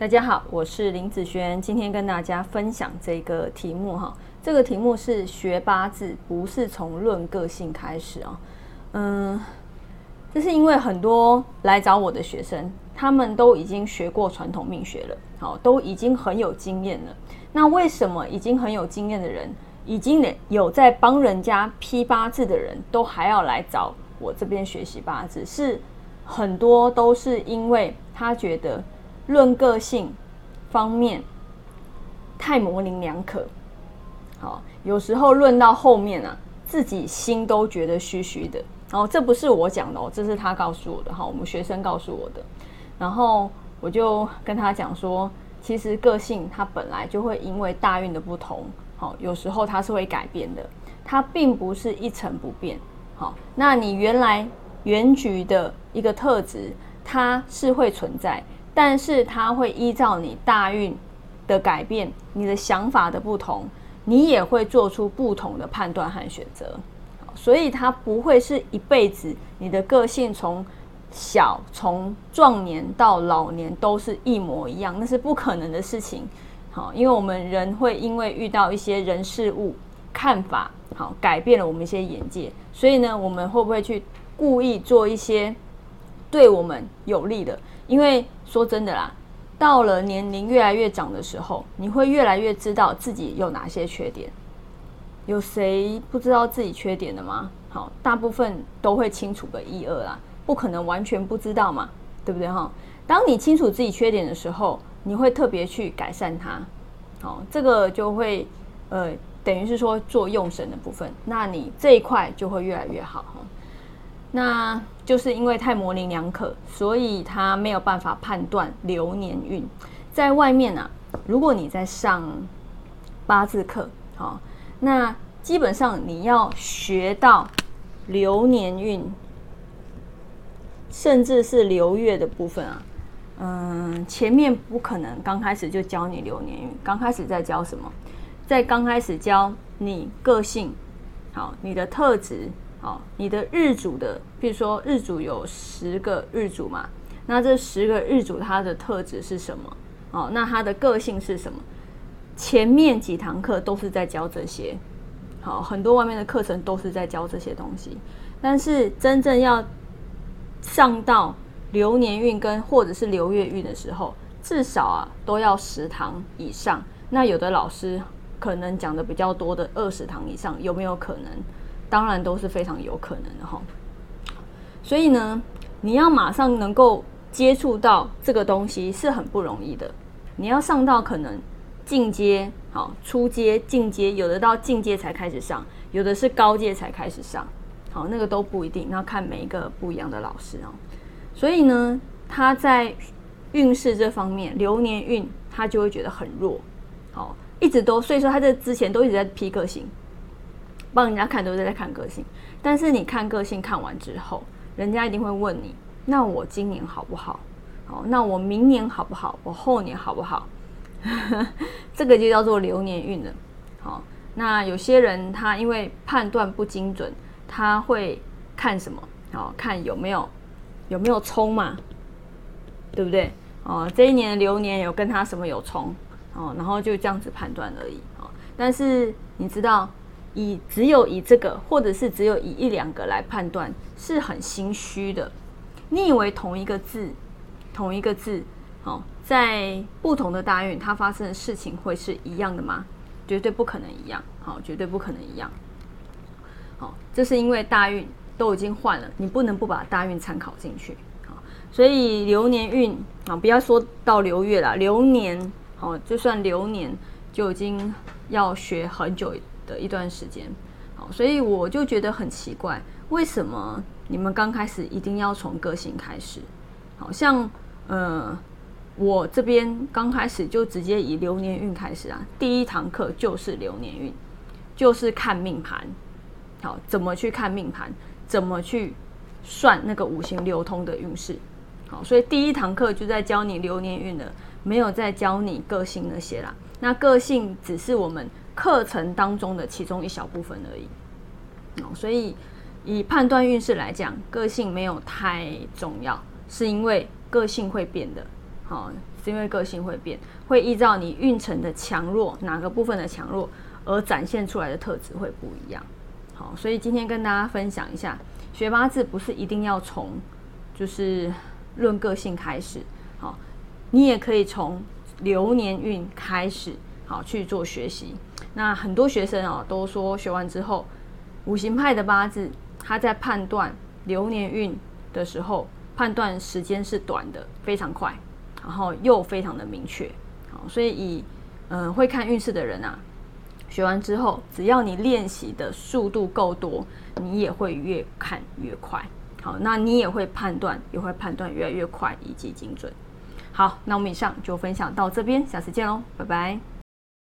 大家好，我是林子轩，今天跟大家分享这个题目哈。这个题目是学八字不是从论个性开始啊。嗯，这是因为很多来找我的学生，他们都已经学过传统命学了，好，都已经很有经验了。那为什么已经很有经验的人，已经有在帮人家批八字的人都还要来找我这边学习八字？是很多都是因为他觉得论个性方面太模棱两可。好，有时候论到后面啊，自己心都觉得虚虚的。然后这不是我讲的哦，这是他告诉我的哈，我们学生告诉我的。然后我就跟他讲说，其实个性它本来就会因为大运的不同，好，有时候它是会改变的，它并不是一成不变。好，那你原来原局的一个特质，它是会存在，但是它会依照你大运的改变，你的想法的不同。你也会做出不同的判断和选择，所以它不会是一辈子。你的个性从小从壮年到老年都是一模一样，那是不可能的事情。好，因为我们人会因为遇到一些人事物看法，好改变了我们一些眼界，所以呢，我们会不会去故意做一些对我们有利的？因为说真的啦。到了年龄越来越长的时候，你会越来越知道自己有哪些缺点。有谁不知道自己缺点的吗？好，大部分都会清楚个一二啦，不可能完全不知道嘛，对不对哈？当你清楚自己缺点的时候，你会特别去改善它。好，这个就会呃，等于是说做用神的部分，那你这一块就会越来越好哈。那就是因为太模棱两可，所以他没有办法判断流年运。在外面啊，如果你在上八字课，好，那基本上你要学到流年运，甚至是流月的部分啊，嗯，前面不可能刚开始就教你流年运，刚开始在教什么？在刚开始教你个性，好，你的特质。好，你的日主的，比如说日主有十个日主嘛，那这十个日主它的特质是什么？哦，那它的个性是什么？前面几堂课都是在教这些，好，很多外面的课程都是在教这些东西，但是真正要上到流年运跟或者是流月运的时候，至少啊都要十堂以上。那有的老师可能讲的比较多的二十堂以上，有没有可能？当然都是非常有可能的哈，所以呢，你要马上能够接触到这个东西是很不容易的。你要上到可能进阶，好，初阶、进阶，有的到进阶才开始上，有的是高阶才开始上，好，那个都不一定，要看每一个不一样的老师哦。所以呢，他在运势这方面，流年运他就会觉得很弱，好，一直都，所以说他在之前都一直在批个性。帮人家看都是在看个性，但是你看个性看完之后，人家一定会问你：那我今年好不好？好，那我明年好不好？我后年好不好？这个就叫做流年运了。好，那有些人他因为判断不精准，他会看什么？好看有没有有没有冲嘛？对不对？哦，这一年的流年有跟他什么有冲？哦，然后就这样子判断而已。哦，但是你知道？以只有以这个，或者是只有以一两个来判断，是很心虚的。你以为同一个字，同一个字，好，在不同的大运，它发生的事情会是一样的吗？绝对不可能一样，好，绝对不可能一样。好，这是因为大运都已经换了，你不能不把大运参考进去。好，所以流年运啊，不要说到流月了，流年，好，就算流年就已经要学很久。的一段时间，好，所以我就觉得很奇怪，为什么你们刚开始一定要从个性开始？好像，呃，我这边刚开始就直接以流年运开始啊，第一堂课就是流年运，就是看命盘，好，怎么去看命盘，怎么去算那个五行流通的运势，好，所以第一堂课就在教你流年运了，没有在教你个性那些啦。那个性只是我们。课程当中的其中一小部分而已，哦，所以以判断运势来讲，个性没有太重要，是因为个性会变的，好，是因为个性会变，会依照你运程的强弱，哪个部分的强弱，而展现出来的特质会不一样。好，所以今天跟大家分享一下，学八字不是一定要从就是论个性开始，好，你也可以从流年运开始，好去做学习。那很多学生啊都说学完之后，五行派的八字，他在判断流年运的时候，判断时间是短的，非常快，然后又非常的明确。好，所以以嗯会看运势的人啊，学完之后，只要你练习的速度够多，你也会越看越快。好，那你也会判断，也会判断越来越快以及精准。好，那我们以上就分享到这边，下次见喽，拜拜。